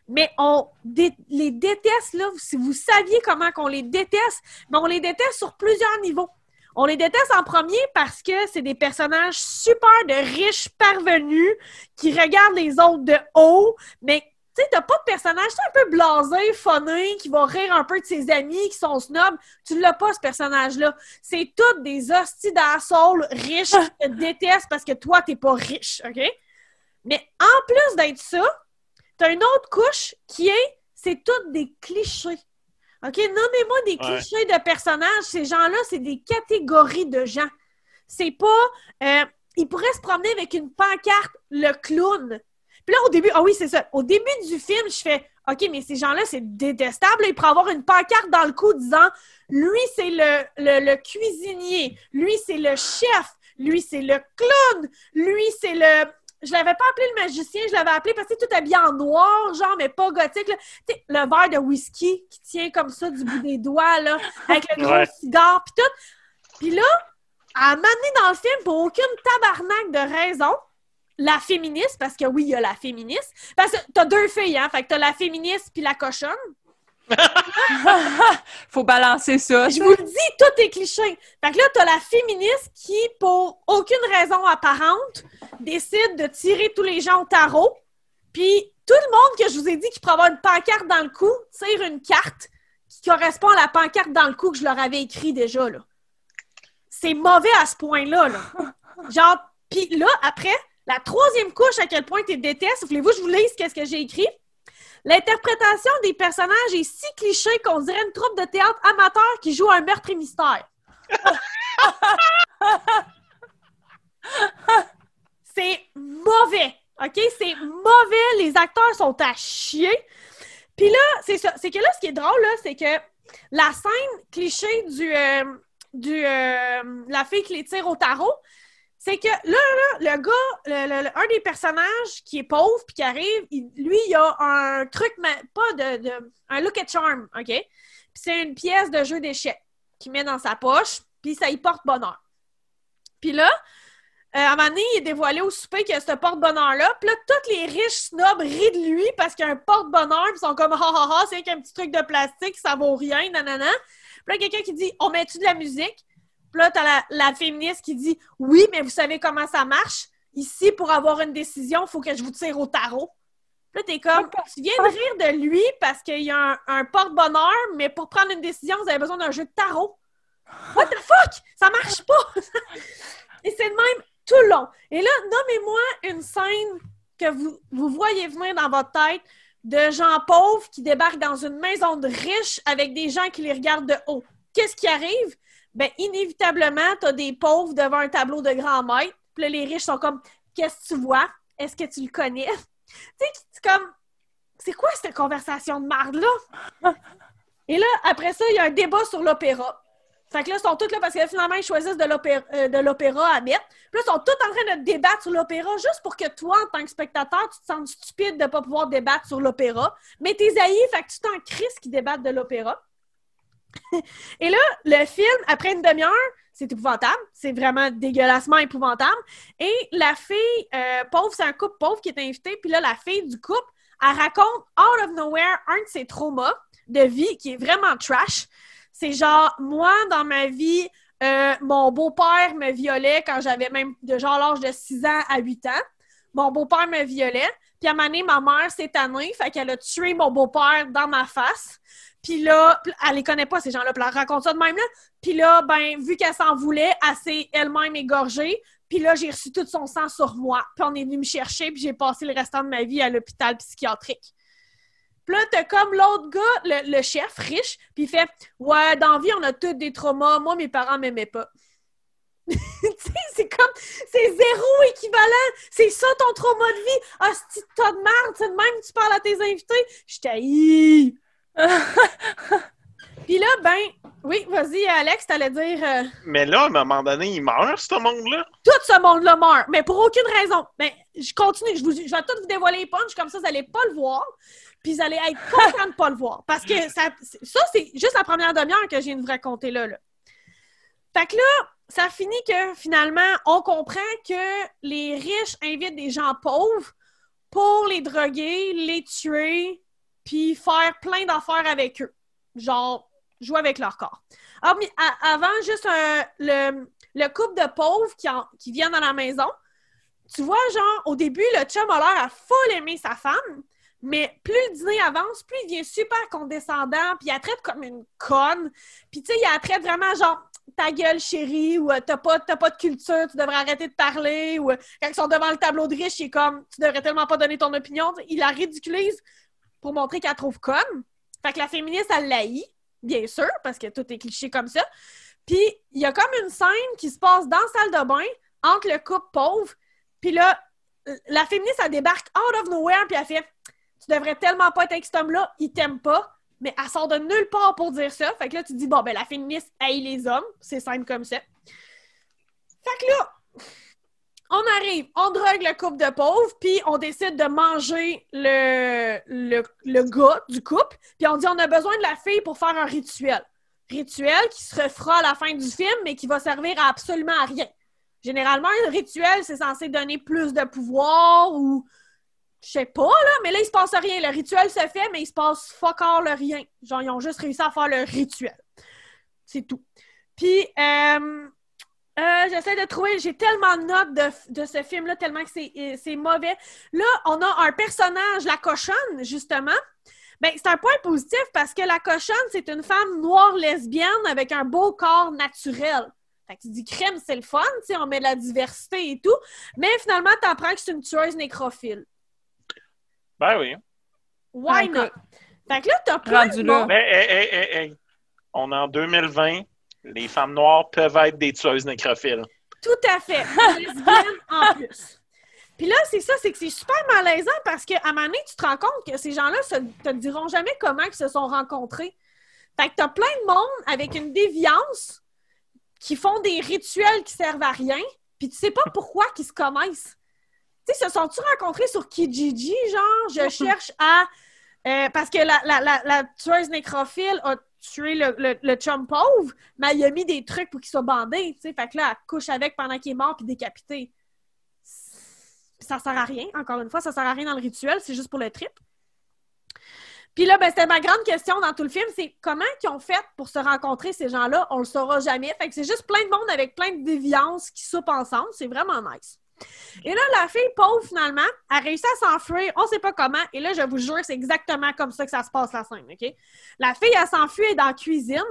Mais on les déteste, là. Si vous saviez comment qu'on les déteste, mais on les déteste sur plusieurs niveaux. On les déteste en premier parce que c'est des personnages super de riches parvenus qui regardent les autres de haut, mais sais, t'as pas de personnage, un peu blasé, funny, qui va rire un peu de ses amis qui sont snobs. Tu l'as pas, ce personnage-là. C'est toutes des hosties d'assaules riches qui te détestent parce que toi, t'es pas riche, OK? Mais en plus d'être ça, t'as une autre couche qui est, c'est toutes des clichés. OK? Nommez-moi des Ouais. clichés de personnages. Ces gens-là, c'est des catégories de gens. C'est pas... euh, ils pourraient se promener avec une pancarte, le clown. Puis là, au début, ah oui, c'est ça. Au début du film, je fais, OK, mais ces gens-là, c'est détestable. Ils pourraient avoir une pancarte dans le cou disant, lui, c'est le, le, le cuisinier. Lui, c'est le chef. Lui, c'est le clown. Lui, c'est le, je l'avais pas appelé le magicien, je l'avais appelé parce que tout habillé en noir, genre, mais pas gothique. Là. Le verre de whisky qui tient comme ça du bout des doigts, là, avec le gros Ouais. cigare, puis tout. Puis là, à m'amener dans le film pour aucune tabarnak de raison, la féministe, parce que oui, il y a la féministe, parce que t'as deux filles, hein, fait que t'as la féministe puis la cochonne. Faut balancer ça. Je vous le dis, tout est cliché. Fait que là, t'as la féministe qui, pour aucune raison apparente, décide de tirer tous les gens au tarot. Puis tout le monde que je vous ai dit qui pourrait avoir une pancarte dans le cou, tire une carte qui correspond à la pancarte dans le cou que je leur avais écrit déjà, là. C'est mauvais à ce point-là, là. Genre, puis là, après, la troisième couche, à quel point tu détestes, voulez-vous que je vous lise qu'est-ce que j'ai écrit? L'interprétation des personnages est si cliché qu'on dirait une troupe de théâtre amateur qui joue un meurtre et mystère. C'est mauvais, OK? C'est mauvais. Les acteurs sont à chier. Puis là, c'est ça. C'est que là, ce qui est drôle, c'est que la scène cliché du, euh, euh, la fille qui les tire au tarot, c'est que là, là, le gars, un des personnages qui est pauvre puis qui arrive, lui, il a un truc, pas de, un look at charm, OK? Puis c'est une pièce de jeu d'échecs qu'il met dans sa poche, puis ça y porte bonheur. Puis là, euh, à un moment donné, il est dévoilé au souper qu'il ce porte-bonheur-là. Puis là, tous les riches snobs rient de lui parce qu'il porte-bonheur. Puis ils sont comme, ha ha ha, c'est qu'un petit truc de plastique, ça vaut rien, nanana. Puis là, quelqu'un qui dit, on met-tu de la musique? Puis là, t'as la, la féministe qui dit, oui, mais vous savez comment ça marche? Ici, pour avoir une décision, il faut que je vous tire au tarot. Puis là, t'es comme, tu viens de rire de lui parce qu'il y a un, un porte-bonheur, mais pour prendre une décision, vous avez besoin d'un jeu de tarot. What the fuck? Ça marche pas! Et c'est le même tout le long. Et là, nommez-moi une scène que vous, vous voyez venir dans votre tête de gens pauvres qui débarquent dans une maison de riches avec des gens qui les regardent de haut. Qu'est-ce qui arrive? Ben, inévitablement, tu as des pauvres devant un tableau de grand maître. Puis là, les riches sont comme Qu'est-ce que tu vois? Est-ce que tu le connais? tu sais, c'est comme C'est quoi cette conversation de marde-là? Et là, après ça, il y a un débat sur l'opéra. Fait que là, ils sont tous là parce que finalement, ils choisissent de l'opéra, euh, l'opéra à mettre. Puis là, ils sont tous en train de débattre sur l'opéra juste pour que toi, en tant que spectateur, tu te sens stupide de ne pas pouvoir débattre sur l'opéra. Mais tes aïeux, fait que tu t'en crises qui débattent de l'opéra. Et là, le film, après une demi-heure, c'est épouvantable. C'est vraiment dégueulassement épouvantable. Et la fille euh, pauvre, c'est un couple pauvre qui est invité. Puis là, la fille du couple, elle raconte out of nowhere un de ses traumas de vie qui est vraiment trash. C'est genre, moi, dans ma vie, euh, mon beau-père me violait quand j'avais même de genre l'âge de 6 ans à 8 ans. Mon beau-père me violait. Puis à un moment donné, ma mère s'est tannée, fait qu'elle a tué mon beau-père dans ma face. Puis là, elle les connaît pas, ces gens-là, puis elle raconte ça de même, là. Puis là, ben, vu qu'elle s'en voulait, elle s'est elle-même égorgée. Puis là, j'ai reçu tout son sang sur moi. Puis on est venu me chercher, puis j'ai passé le restant de ma vie à l'hôpital psychiatrique. Puis là, t'as comme l'autre gars, le, chef riche, puis il fait Ouais, dans vie, on a tous des traumas. Moi, mes parents m'aimaient pas. c'est comme, c'est zéro équivalent. C'est ça ton trauma de vie. Ah, c'est tas de merde? C'est de même tu parles à tes invités? Je t'haïs. Puis là, ben, oui, vas-y, Alex, t'allais dire euh, Mais là, à un moment donné, il meurt, ce monde-là. tout ce monde-là meurt, mais pour aucune raison. Ben, je continue, je, vous, je vais tout vous dévoiler les punchs, comme ça, vous allez pas le voir, puis vous allez être content de pas le voir. Parce que ça, ça c'est juste la première demi-heure que je viens de vous raconter là, là. Fait que là, ça finit que finalement, on comprend que les riches invitent des gens pauvres pour les droguer, les tuer, puis faire plein d'affaires avec eux. Genre, jouer avec leur corps. Ah, mais avant, juste le, le couple de pauvres qui, en- qui viennent dans la maison, tu vois, genre, au début, le chum a l'air à full sa femme, mais plus le dîner avance, plus il devient super condescendant, puis il la traite comme une conne. Puis, tu sais, il la traite vraiment genre ta gueule, chérie, ou euh, t'as pas, pas de culture, tu devrais arrêter de parler, ou euh, quand ils sont devant le tableau de riche, il est comme tu devrais tellement pas donner ton opinion. Il la ridiculise pour montrer qu'elle trouve conne. Fait que la féministe, elle l'haït, bien sûr, parce que tout est cliché comme ça. Puis, il y a comme une scène qui se passe dans la salle de bain entre le couple pauvre. Puis là, la féministe, elle débarque out of nowhere, puis elle fait Tu devrais tellement pas être avec cet homme-là, il t'aime pas. Mais elle sort de nulle part pour dire ça. Fait que là, tu dis Bon, ben, la féministe haït les hommes. C'est simple comme ça. Fait que là, on arrive, on drogue le couple de pauvres, puis on décide de manger le, le, gars du couple, puis on dit on a besoin de la fille pour faire un rituel. Rituel qui se refera à la fin du film, mais qui va servir à absolument à rien. Généralement, un rituel, c'est censé donner plus de pouvoir ou je sais pas, là, mais là, il se passe rien. Le rituel se fait, mais il se passe fuck le rien. Genre, ils ont juste réussi à faire le rituel. C'est tout. Puis, euh, euh, j'essaie de trouver, j'ai tellement de notes de, de ce film-là, tellement que c'est euh, c'est mauvais. Là, on a un personnage, la cochonne, justement. Ben, c'est un point positif parce que la cochonne, c'est une femme noire lesbienne avec un beau corps naturel. Fait que tu dis crème, c'est le fun, tu sais, on met de la diversité et tout. Mais finalement, t'apprends que c'est une tueuse nécrophile. Ben oui. Why Ben, not? Fait que là, t'as plein de là. monde- Mais, hey, hey, hey, hey. On est en 2020. Les femmes noires peuvent être des tueuses nécrophiles. Tout à fait. En plus. Puis là, c'est ça, c'est que c'est super malaisant parce qu'à un moment donné, tu te rends compte que ces gens-là se, te diront jamais comment ils se sont rencontrés. Fait que t'as plein de monde avec une déviance qui font des rituels qui servent à rien, puis tu sais pas pourquoi qu'ils se connaissent. Tu sais, se sont-ils rencontrés sur Kijiji, genre, je cherche à... euh, parce que la, la, la, la tueuse nécrophile a tué le, le, le chum pauvre, mais elle a mis des trucs pour qu'il soit bandé, tu sais. Fait que là, elle couche avec pendant qu'il est mort puis décapité. Ça sert à rien, encore une fois, ça sert à rien dans le rituel, c'est juste pour le trip. Puis là, ben, c'était ma grande question dans tout le film, c'est comment ils ont fait pour se rencontrer, ces gens-là? On le saura jamais. Fait que c'est juste plein de monde avec plein de déviances qui soupent ensemble. C'est vraiment nice. Et là, la fille pauvre, finalement, a réussi à s'enfuir, on sait pas comment, et là, je vous jure, c'est exactement comme ça que ça se passe la scène, OK? La fille, elle s'enfuit, elle est dans la cuisine,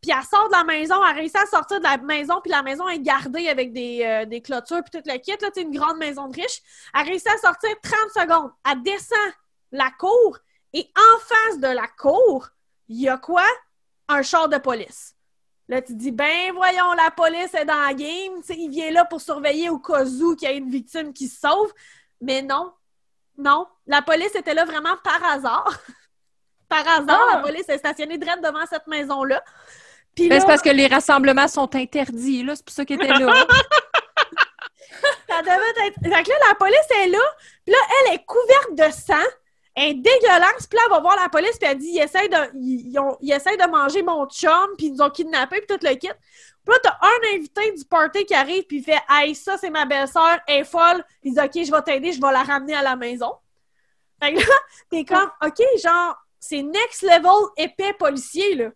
puis elle sort de la maison, elle a réussi à sortir de la maison, puis la maison est gardée avec des, euh, des clôtures, puis tout le kit, là, sais, une grande maison de riche. Elle a réussi à sortir 30 secondes. Elle descend la cour, et en face de la cour, il y a quoi? Un char de police. Là, tu dis, ben voyons, la police est dans la game, tu sais, il vient là pour surveiller au cas où qu'il y a une victime qui se sauve. Mais non, non, la police était là vraiment par hasard. par hasard, Ah! la police est stationnée direct devant cette maison-là. Puis Ben, là, c'est parce que les rassemblements sont interdits, là. C'est pour ça qu'ils étaient là. ça devait être... Fait que là, la police est là, puis là, elle est couverte de sang, elle est dégueulasse, puis là, elle va voir la police, puis elle dit, ils essayent de, ils, ont- ils essayent de manger mon chum, puis ils nous ont kidnappés, puis tout le kit. Puis là, t'as un invité du party qui arrive, puis il fait, hey, ça, c'est ma belle-sœur, elle est folle. Il dit, OK, je vais t'aider, je vais la ramener à la maison. Fait que là, t'es comme, OK, genre, c'est next level épais policier, là.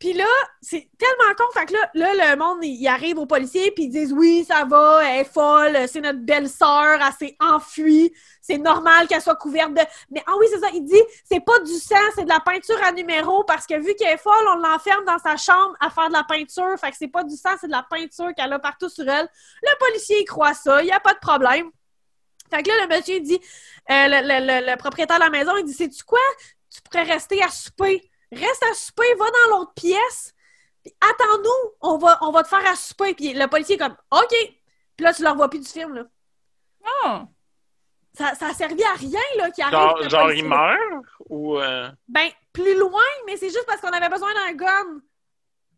Puis là, c'est tellement con. Fait que là, là, le monde, il arrive aux policiers, puis ils disent Oui, ça va, elle est folle, c'est notre belle-sœur, elle s'est enfuie, c'est normal qu'elle soit couverte de. Mais ah oui, c'est ça, il dit C'est pas du sang, c'est de la peinture à numéro, parce que vu qu'elle est folle, on l'enferme dans sa chambre à faire de la peinture. Fait que c'est pas du sang, c'est de la peinture qu'elle a partout sur elle. Le policier, il croit ça, il y a pas de problème. Fait que là, le monsieur il dit, euh, le, le- le- le propriétaire de la maison, il dit Sais-tu quoi? Tu pourrais rester à souper. Reste à souper, va dans l'autre pièce, puis attends-nous, on va, on va te faire à souper. Puis le policier est comme OK. Puis là, tu le revois plus du film. Là. Ah! Ça, ça a servi à rien là, qu'il arrive. Genre, le genre il meurt ou. euh, Ben, plus loin, mais c'est juste parce qu'on avait besoin d'un gun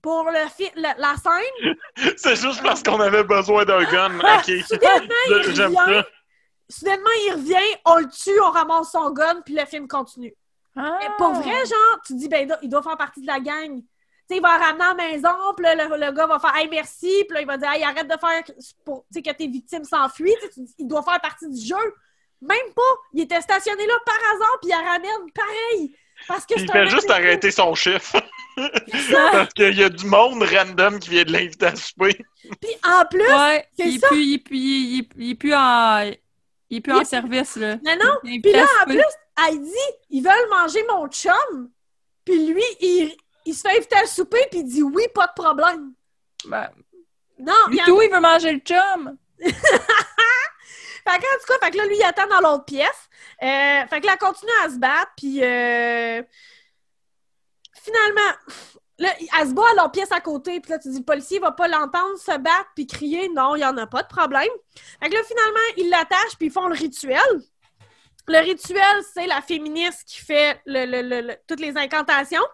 pour le fi- le- la scène. C'est juste parce qu'on avait besoin d'un gun. Ok. Soudainement, il J'aime revient. ça. Soudainement, il revient, on le tue, on ramasse son gun, puis le film continue. Ah! Mais pour vrai, genre, tu dis, ben, il doit faire partie de la gang. Tu sais, il va ramener à la maison, puis là, le, le gars va faire, hey, merci, puis là, il va dire, hey, arrête de faire pour, tu sais, que tes victimes s'enfuient. Tu sais, tu dis, Il doit faire partie du jeu. Même pas. Il était stationné là par hasard, puis il la ramène pareil. Parce que il fait juste arrêter son chiffre. Parce qu'il y a du monde random qui vient de l'inviter à souper. Puis en plus, Ouais, c'est il ça. plus, il est plus, il est- il est plus en, il est plus Il en est- service, là. non, non. Puis là, en plus, elle dit, ils veulent manger mon chum. Puis lui, il, il se fait inviter à souper, puis il dit oui, pas de problème. Ben, Non, lui il tout, il veut manger le chum. Fait que, en tout cas, fait que là, lui, il attend dans l'autre pièce. Euh, fait que là, elle continue à se battre, puis euh, finalement, là, elle se bat à l'autre pièce à côté, puis là, tu dis, le policier va pas l'entendre se battre puis crier. Non, il y en a pas de problème. Fait que là, finalement, ils l'attachent, puis ils font le rituel. Le rituel, c'est la féministe qui fait le- le- le- le- toutes les incantations.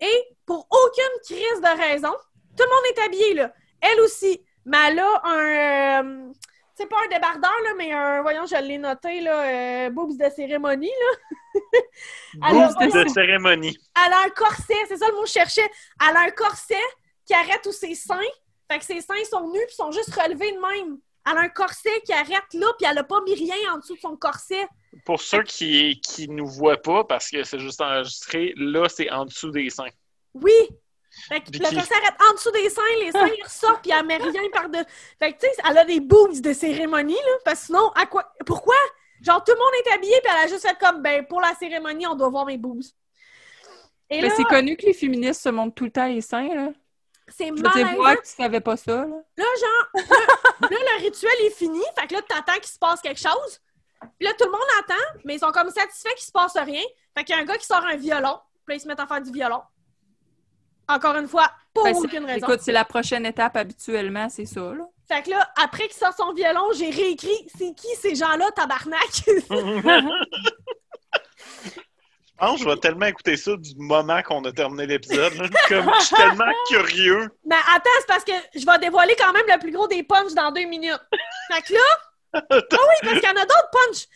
Et pour aucune crise de raison, tout le monde est habillé, là. Elle aussi. Mais elle a un... euh, c'est pas un débardeur, là, mais un, voyons, je l'ai noté, là, euh, boobs de cérémonie, là. Alors, Boobs de voyons, cérémonie. elle a un corset, c'est ça le mot que je cherchais. Elle a un corset qui arrête tous ses seins. Fait que ses seins sont nus puis sont juste relevés de même. Elle a un corset qui arrête là, puis elle a pas mis rien en dessous de son corset. Pour ceux qui qui nous voient pas, parce que c'est juste enregistré, là, c'est en dessous des seins. Oui! Fait que le qui- arrête en dessous des seins, les seins ils ressortent, puis elle met rien par de. Fait que tu sais, elle a des boobs de cérémonie, là, parce que sinon, à quoi. Pourquoi? Genre, tout le monde est habillé, puis elle a juste fait comme, ben, pour la cérémonie, on doit voir mes boobs. Et Mais là, c'est connu que les féministes se montrent tout le temps les seins, là. c'est malaisant. moi, que tu savais pas ça, là. Là, genre, là, là, le rituel est fini. Fait que là, t'attends qu'il se passe quelque chose. Puis là, tout le monde attend, mais ils sont comme satisfaits qu'il se passe rien. Fait qu'il y a un gars qui sort un violon. Puis là, ils se mettent à faire du violon. Encore une fois, pour Ben, aucune raison. Écoute, c'est la prochaine étape habituellement, c'est ça, là. Fait que là, après qu'il sort son violon, j'ai réécrit c'est qui ces gens-là, tabarnak? Je pense que je vais tellement écouter ça du moment qu'on a terminé l'épisode. Comme je suis tellement curieux. mais attends, c'est parce que je vais dévoiler quand même le plus gros des punchs dans deux minutes. Fait que là, ah oui, parce qu'il y en a d'autres punchs.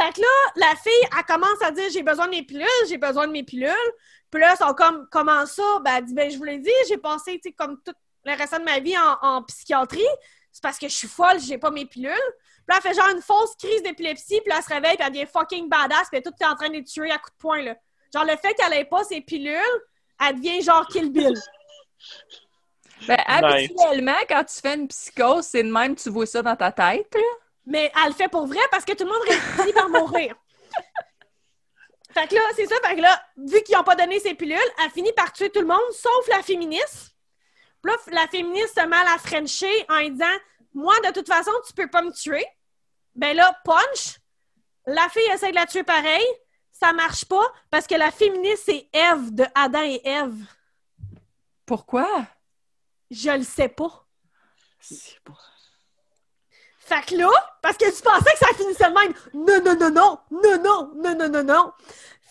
Fait que là, la fille, elle commence à dire j'ai besoin de mes pilules, j'ai besoin de mes pilules. Puis là, sont comme comment ça? Ben, elle dit ben, je vous l'ai dit, j'ai passé, comme tout le restant de ma vie en, psychiatrie. C'est parce que je suis folle, j'ai pas mes pilules. Puis là, elle fait genre une fausse crise d'épilepsie, puis là, elle se réveille, puis elle devient fucking badass, puis elle est en train de les tuer à coups de poing, là. Genre, le fait qu'elle ait pas ses pilules, elle devient genre Kill Bill. Ben, habituellement, quand tu fais une psychose, c'est de même, tu vois ça dans ta tête, là. Mais elle le fait pour vrai parce que tout le monde finit par mourir. Fait que là, c'est ça. Fait que là, vu qu'ils n'ont pas donné ses pilules, elle finit par tuer tout le monde, sauf la féministe. Puis là, la féministe se met à la frencher en lui disant Moi, de toute façon, tu peux pas me tuer. Ben là, punch. La fille essaie de la tuer pareil. Ça marche pas parce que la féministe, c'est Ève de Adam et Ève. Pourquoi? Je le sais pas. C'est pas- Fait que là, parce que tu pensais que ça finissait de même. Non, non, non, non, non, non, non, non, non, non.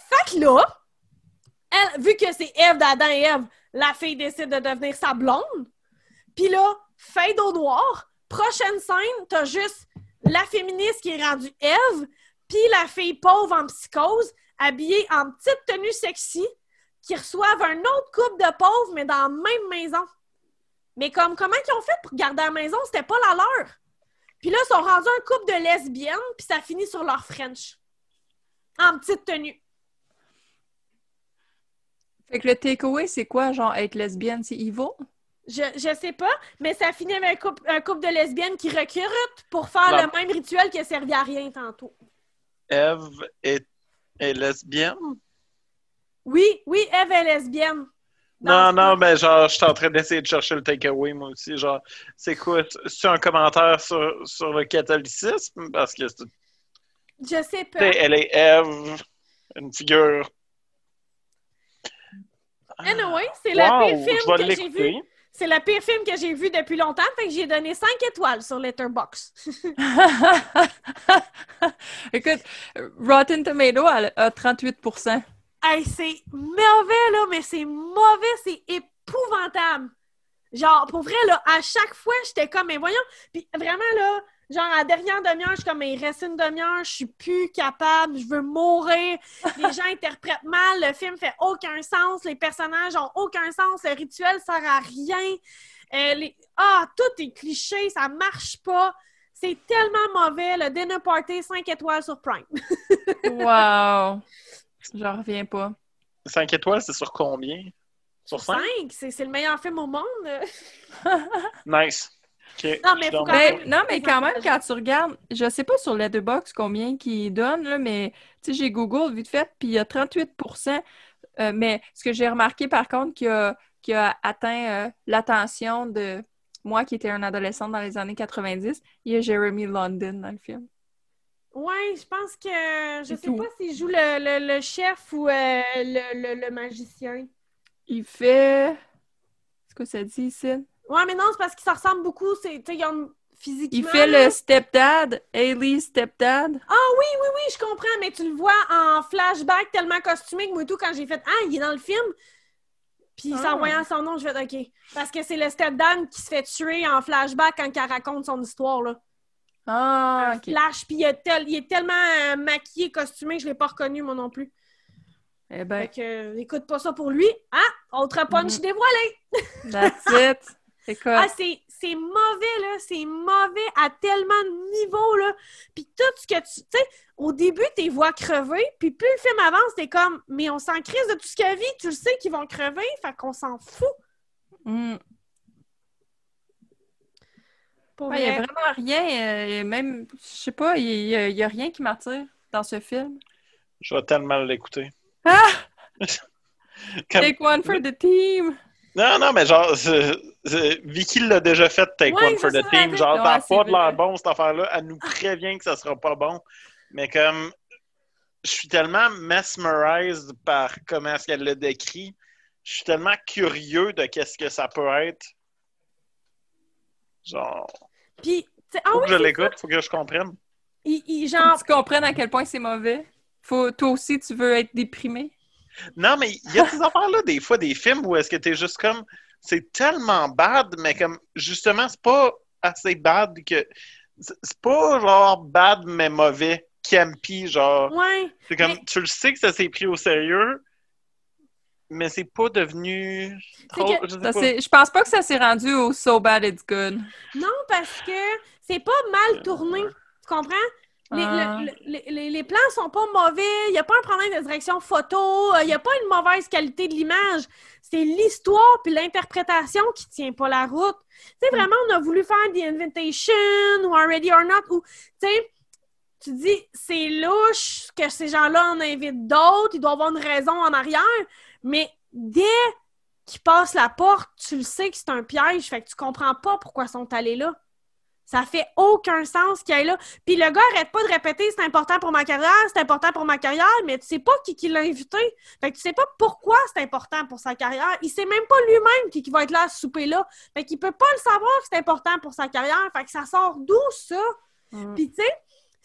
Fait que là, elle, vu que c'est Ève d'Adam et Ève, la fille décide de devenir sa blonde. Puis là, fade au noir. Prochaine scène, t'as juste la féministe qui est rendue Ève, puis la fille pauvre en psychose, habillée en petite tenue sexy, qui reçoivent un autre couple de pauvres, mais dans la même maison. Mais comme, comment ils ont fait pour garder la maison? C'était pas la leur. Puis là, ils sont rendus un couple de lesbiennes, puis ça finit sur leur French. En petite tenue. Fait que le takeaway, c'est quoi? Genre, être lesbienne, c'est evil? Je, je sais pas, mais ça finit avec un couple, un couple de lesbiennes qui recrutent pour faire Non. le même rituel qui a servi à rien tantôt. Eve est, est lesbienne? Oui, oui, Eve est lesbienne. Non, non, mais genre, je suis en train d'essayer de chercher le takeaway, moi aussi. Genre, c'est quoi? C'est un commentaire sur, sur le catholicisme? Parce que c'est- Je sais pas. elle est Eve, une figure. Anyway, c'est Wow, pire film vais que j'ai vu. C'est le pire film que j'ai vu depuis longtemps, fait que j'ai donné 5 étoiles sur Letterboxd. Écoute, Rotten Tomato a 38 Hey, c'est mauvais, là, mais c'est mauvais, c'est épouvantable. Genre, pour vrai, là, à chaque fois, j'étais comme, mais voyons. Puis vraiment, là, genre, à la dernière demi-heure, je suis comme, mais il reste une demi-heure, je suis plus capable, je veux mourir. Les gens interprètent mal, le film fait aucun sens, les personnages ont aucun sens, le rituel sert à rien. Euh, les... Ah, tout est cliché, ça marche pas. C'est tellement mauvais, le Dinner Party, 5 étoiles sur Prime. Wow! J'en reviens pas. 5 étoiles, c'est sur combien? Sur 5? 5, c'est c'est le meilleur film au monde? Nice. Non, mais faut quand Ben, même- non, mais quand même, quand tu regardes, je sais pas sur Letterboxd combien qu'ils donnent, là, mais tu sais, j'ai Google vite fait, puis il y a 38% euh, Mais ce que j'ai remarqué, par contre, qui a, qui a atteint euh, l'attention de moi qui étais un adolescent dans les années 90, il y a Jeremy London dans le film. Ouais, je pense que je C'est sais tout. pas s'il joue le, le- le chef ou euh, le, le- magicien. Il fait. C'est quoi ça dit ici? Ouais, mais non, c'est parce qu'ils se ressemblent beaucoup. C'est, ils ont physiquement. Il fait là. le stepdad, Hailey stepdad. Ah oui, oui, oui, je comprends, mais tu le vois en flashback tellement costumé que moi et tout, quand j'ai fait Ah, il est dans le film. Puis Ah. en voyant son nom, je fais OK. Parce que c'est le stepdad qui se fait tuer en flashback quand il raconte son histoire, là. Ah, un ok. Flash, puis il, est tel- il est tellement euh, maquillé, costumé que je l'ai pas reconnu, moi non plus. Eh ben, Fait que, euh, écoute pas ça pour lui. Ah, autre punch Mhm. dévoilé! that's it. Écoute. Ah, c'est mauvais, là. C'est mauvais à tellement de niveaux, là. Puis tout ce que tu... Tu sais, au début, t'es vois crever, puis plus le film avance, t'es comme... Mais on s'en crise de tout ce qu'elle vit. Tu le sais qu'ils vont crever, fait qu'on s'en fout. Hmm. Pour Ouais, Il n'y a vrai. vraiment rien, euh, même, je sais pas, il y, a- rien qui m'attire dans ce film. Je vais tellement l'écouter. Ah! Comme- Take one for the team! Non, non, mais genre, c'est- c'est- Vicky l'a déjà fait, Take Ouais, One for the Team. Genre, t'as pas de l'air bon, cette affaire-là. Elle nous prévient que ça sera pas bon. Mais comme, je suis tellement mesmerized par comment est-ce qu'elle le décrit. Je suis tellement curieux de qu'est-ce que ça peut être. Genre, Puis, tu sais, ah faut oui, que je l'écoute, faut que je comprenne. il- il- Faut genre, que tu comprennes à quel point c'est mauvais. Faut, toi aussi, tu veux être déprimé. Non, mais il y a ces affaires-là, des fois, des films où est-ce que t'es juste comme. C'est tellement bad, mais comme, justement, c'est pas assez bad que. C'est c'est pas genre bad, mais mauvais, campy, genre. ouais. C'est comme, Mais- tu le sais que ça s'est pris au sérieux, mais c'est pas devenu. C'est trop- que- je sais pas. je pense pas que ça s'est rendu au So Bad It's Good. Non, parce que c'est pas mal tourné. Tu comprends? Les, Ah. le- le- les- les- les plans sont pas mauvais, il n'y a pas un problème de direction photo, il n'y a pas une mauvaise qualité de l'image. C'est l'histoire puis l'interprétation qui tient pas la route. Tu sais, vraiment, on a voulu faire The Invitation ou Already or Not, ou, tu sais, tu dis, c'est louche que ces gens-là en invitent d'autres, il doit y avoir une raison en arrière, mais dès qu'ils passent la porte, tu le sais que c'est un piège, fait que tu comprends pas pourquoi ils sont allés là. Ça fait aucun sens qu'il aille là. Puis le gars arrête pas de répéter c'est important pour ma carrière, c'est important pour ma carrière, mais tu sais pas qui, qui l'a invité. Fait que tu sais pas pourquoi c'est important pour sa carrière. Il sait même pas lui-même qui, qui va être là à ce souper-là. Fait qu'il peut pas le savoir que c'est important pour sa carrière. Fait que ça sort d'où ça? Mm. Puis tu sais,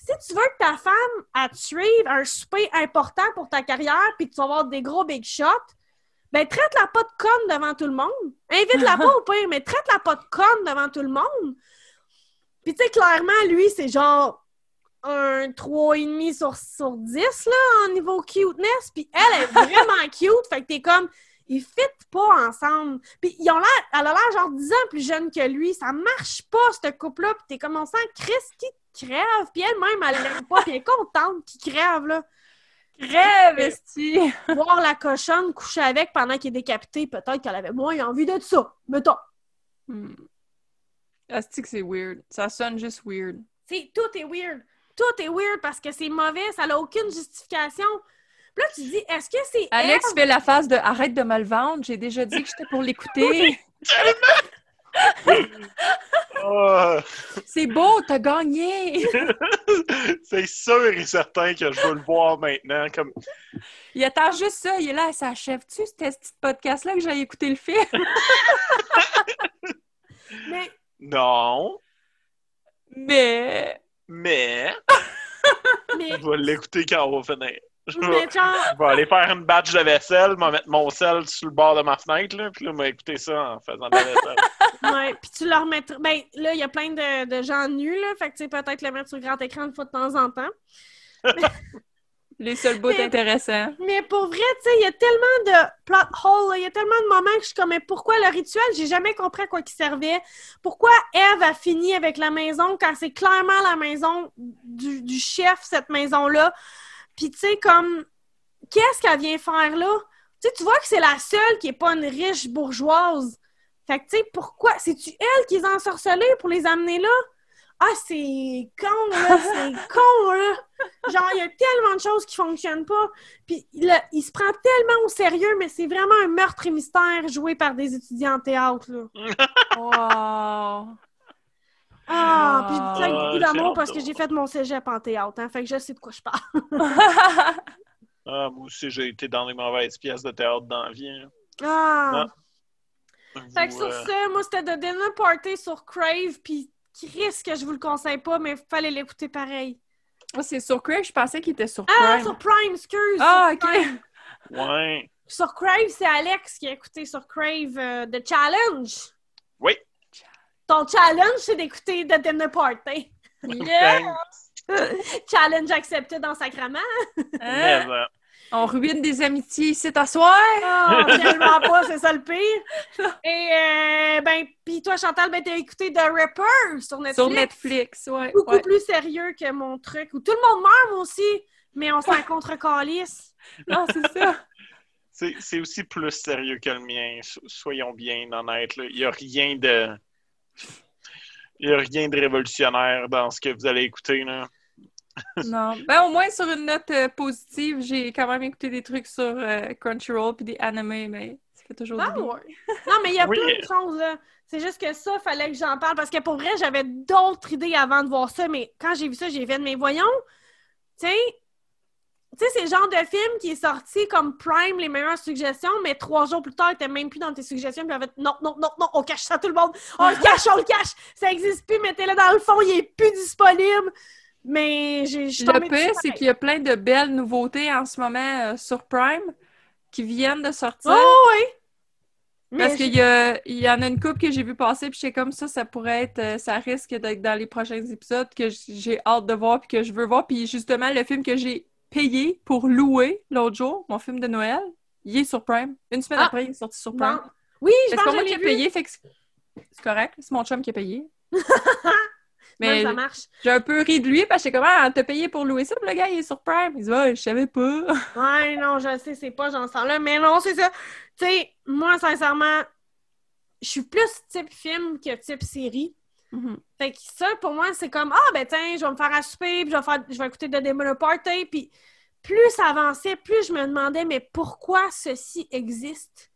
si tu veux que ta femme te suive un souper important pour ta carrière, puis que tu vas avoir des gros big shots, ben traite-la pas de conne devant tout le monde. Invite-la pas au pire, mais traite-la pas de conne devant tout le monde. Puis tu sais, clairement, lui, c'est genre un 3,5 sur, sur 10 là, en niveau cuteness. Puis elle est vraiment cute. Fait que t'es comme, ils fit pas ensemble. Puis ils ont l'air, elle a l'air genre 10 ans plus jeune que lui. Ça marche pas, cette couple-là. Puis t'es comme, on sent Chris qui crève. Puis elle-même, elle l'aime pas. Puis elle est contente qu'il crève, là. Crève, esti! Voir la cochonne coucher avec pendant qu'il est décapité, peut-être qu'elle avait moins envie de ça. Mettons. Hmm. Esti que c'est weird. Ça sonne juste weird. C'est, tout est weird. Tout est weird parce que c'est mauvais, ça n'a aucune justification. Puis là, tu dis, est-ce que c'est Alex fait la face de arrête de me le vendre, j'ai déjà dit que j'étais pour l'écouter. Ah, C'est beau, t'as gagné! c'est sûr et certain que je veux le voir maintenant. Comme... Il attend juste ça, il est là, ça achève-tu ce petit podcast-là que j'ai écouté le film? Mais, Non, Mais. mais mais, je vais l'écouter quand on va finir. Je vais, genre, je vais aller faire une batch de vaisselle, me mettre mon sel sur le bord de ma fenêtre, là, puis là, m'a écouter ça en faisant de la vaisselle. ouais, puis tu leur mettras. Ben, là, il y a plein de, de gens nus, là. Fait que tu sais, peut-être le mettre sur grand écran une fois de temps en temps. Les seuls bouts Mais- intéressants. Mais pour vrai, tu sais, il y a tellement de plot holes, il y a tellement de moments que je suis comme, mais pourquoi le rituel? J'ai jamais compris à quoi il servait. Pourquoi Eve a fini avec la maison quand c'est clairement la maison du, du chef, cette maison-là? Puis tu sais, comme, qu'est-ce qu'elle vient faire là? Tu sais, tu vois que c'est la seule qui est pas une riche bourgeoise. Fait que tu sais, pourquoi? C'est-tu elle qui les a ensorcelés pour les amener là? Ah, c'est con, là, c'est con, là! Genre, il y a tellement de choses qui fonctionnent pas. Puis là, il se prend tellement au sérieux, mais c'est vraiment un meurtre et mystère joué par des étudiants en théâtre, là. Wow! Ah, puis Ah, peut-être beaucoup j'ai d'amour parce de que j'ai fait mon cégep en théâtre, hein, fait que je sais de quoi je parle. Ah, moi aussi, j'ai été dans les mauvaises pièces de théâtre dans la vie. hein. Ah! Vous, Fait que sur euh, ça, moi, c'était de Dinner Party sur Crave, puis Chris, que je vous le conseille pas, mais fallait l'écouter pareil. Moi, c'est sur Crave, je pensais qu'il était sur Ah, Prime. sur Prime, excuse! Ah, sur ok. Prime. Ouais. Sur Crave, c'est Alex qui a écouté sur Crave euh, The Challenge. Oui. Ton challenge, c'est d'écouter The Dinner Party. Yeah! Challenge accepté dans Sacrament. Hein? On ruine des amitiés ici t'asseoir. Ah, tellement pas, c'est ça le pire. Et, euh, ben, puis toi, Chantal, ben, t'as écouté The Ripper sur Netflix. Sur Netflix, ouais. Beaucoup ouais. plus sérieux que mon truc, où tout le monde meurt, moi aussi, mais on s'en contre-calisse. Non, c'est ça. c'est aussi plus sérieux que le mien, so- soyons bien honnêtes. là. Il n'y a rien de. Il n'y a rien de révolutionnaire dans ce que vous allez écouter. Là. Non. Ben, au moins, sur une note euh, positive, j'ai quand même écouté des trucs sur euh, Crunchyroll puis des animés, mais ça fait toujours Ah du bien. ouais. Non, mais il y a Oui. plein de choses, là. C'est juste que ça, fallait que j'en parle, parce que pour vrai, j'avais d'autres idées avant de voir ça, mais quand j'ai vu ça, j'ai fait, mais voyons, tu sais, tu sais, c'est le genre de film qui est sorti comme Prime, les meilleures suggestions, mais trois jours plus tard, il était même plus dans tes suggestions, puis en fait, non, non, non, non, on cache ça à tout le monde, on le cache, on le cache, ça existe plus, mettez-le dans le fond, il est plus disponible, mais j'ai, Le pire, c'est qu'il y a plein de belles nouveautés en ce moment euh, sur Prime qui viennent de sortir. Oh oui! Parce qu'il y, y en a une couple que j'ai vu passer, puis j'étais comme ça, ça pourrait être, euh, ça risque d'être dans les prochains épisodes que j'ai hâte de voir, puis que je veux voir. Puis justement, le film que j'ai payé pour louer l'autre jour, mon film de Noël, il est sur Prime. Une semaine Ah! après, il est sorti sur Prime. Oui, je pense que moi je qui ai payé, fait que c'est correct, c'est mon chum qui a payé. Mais ça marche. j'ai un peu ri de lui, parce que j'étais comme, ah, t'as payé pour louer ça, le gars, il est sur Prime. Il dit, je savais pas. Ouais, non, je sais, c'est pas j'en sens là, mais non, c'est ça. Tu sais, moi, sincèrement, je suis plus type film que type série. Mhm. Fait que ça, pour moi, c'est comme, ah, ben tiens, je vais me faire à souper, puis je vais, faire, je vais écouter The Demon Party, puis plus ça avançait, plus je me demandais, mais pourquoi ceci existe?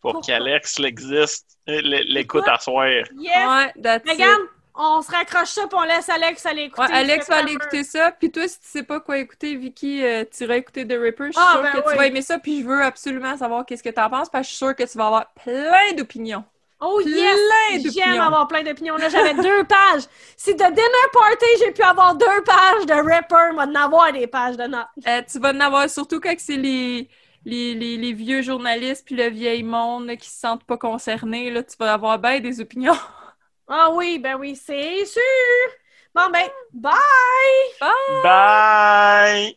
Pour Pourquoi? qu'Alex l'existe, euh, l'écoute à soir. Yes! Ouais, that's it. Regarde, on se raccroche ça, puis on laisse Alex aller écouter. Ouais, Alex va aller écouter ça. Puis toi, si tu sais pas quoi écouter, Vicky, euh, tu iras écouter The Ripper. Je suis Ah, sûre ben que oui. tu vas aimer ça. Puis je veux absolument savoir qu'est-ce que t'en penses. Parce que je suis sûre que tu vas avoir plein d'opinions. Oh Plein yes! J'aime avoir plein d'opinions. Là, j'avais deux pages. Si de Dinner Party, j'ai pu avoir deux pages de Ripper, moi, d'en avoir des pages de notes. Euh, tu vas en avoir surtout quand c'est les, les, les, les vieux journalistes puis le vieil monde là, qui se sentent pas concernés. Là, tu vas avoir bien des opinions. Ah oui, ben oui, c'est sûr. Bon, ben, bye! Bye!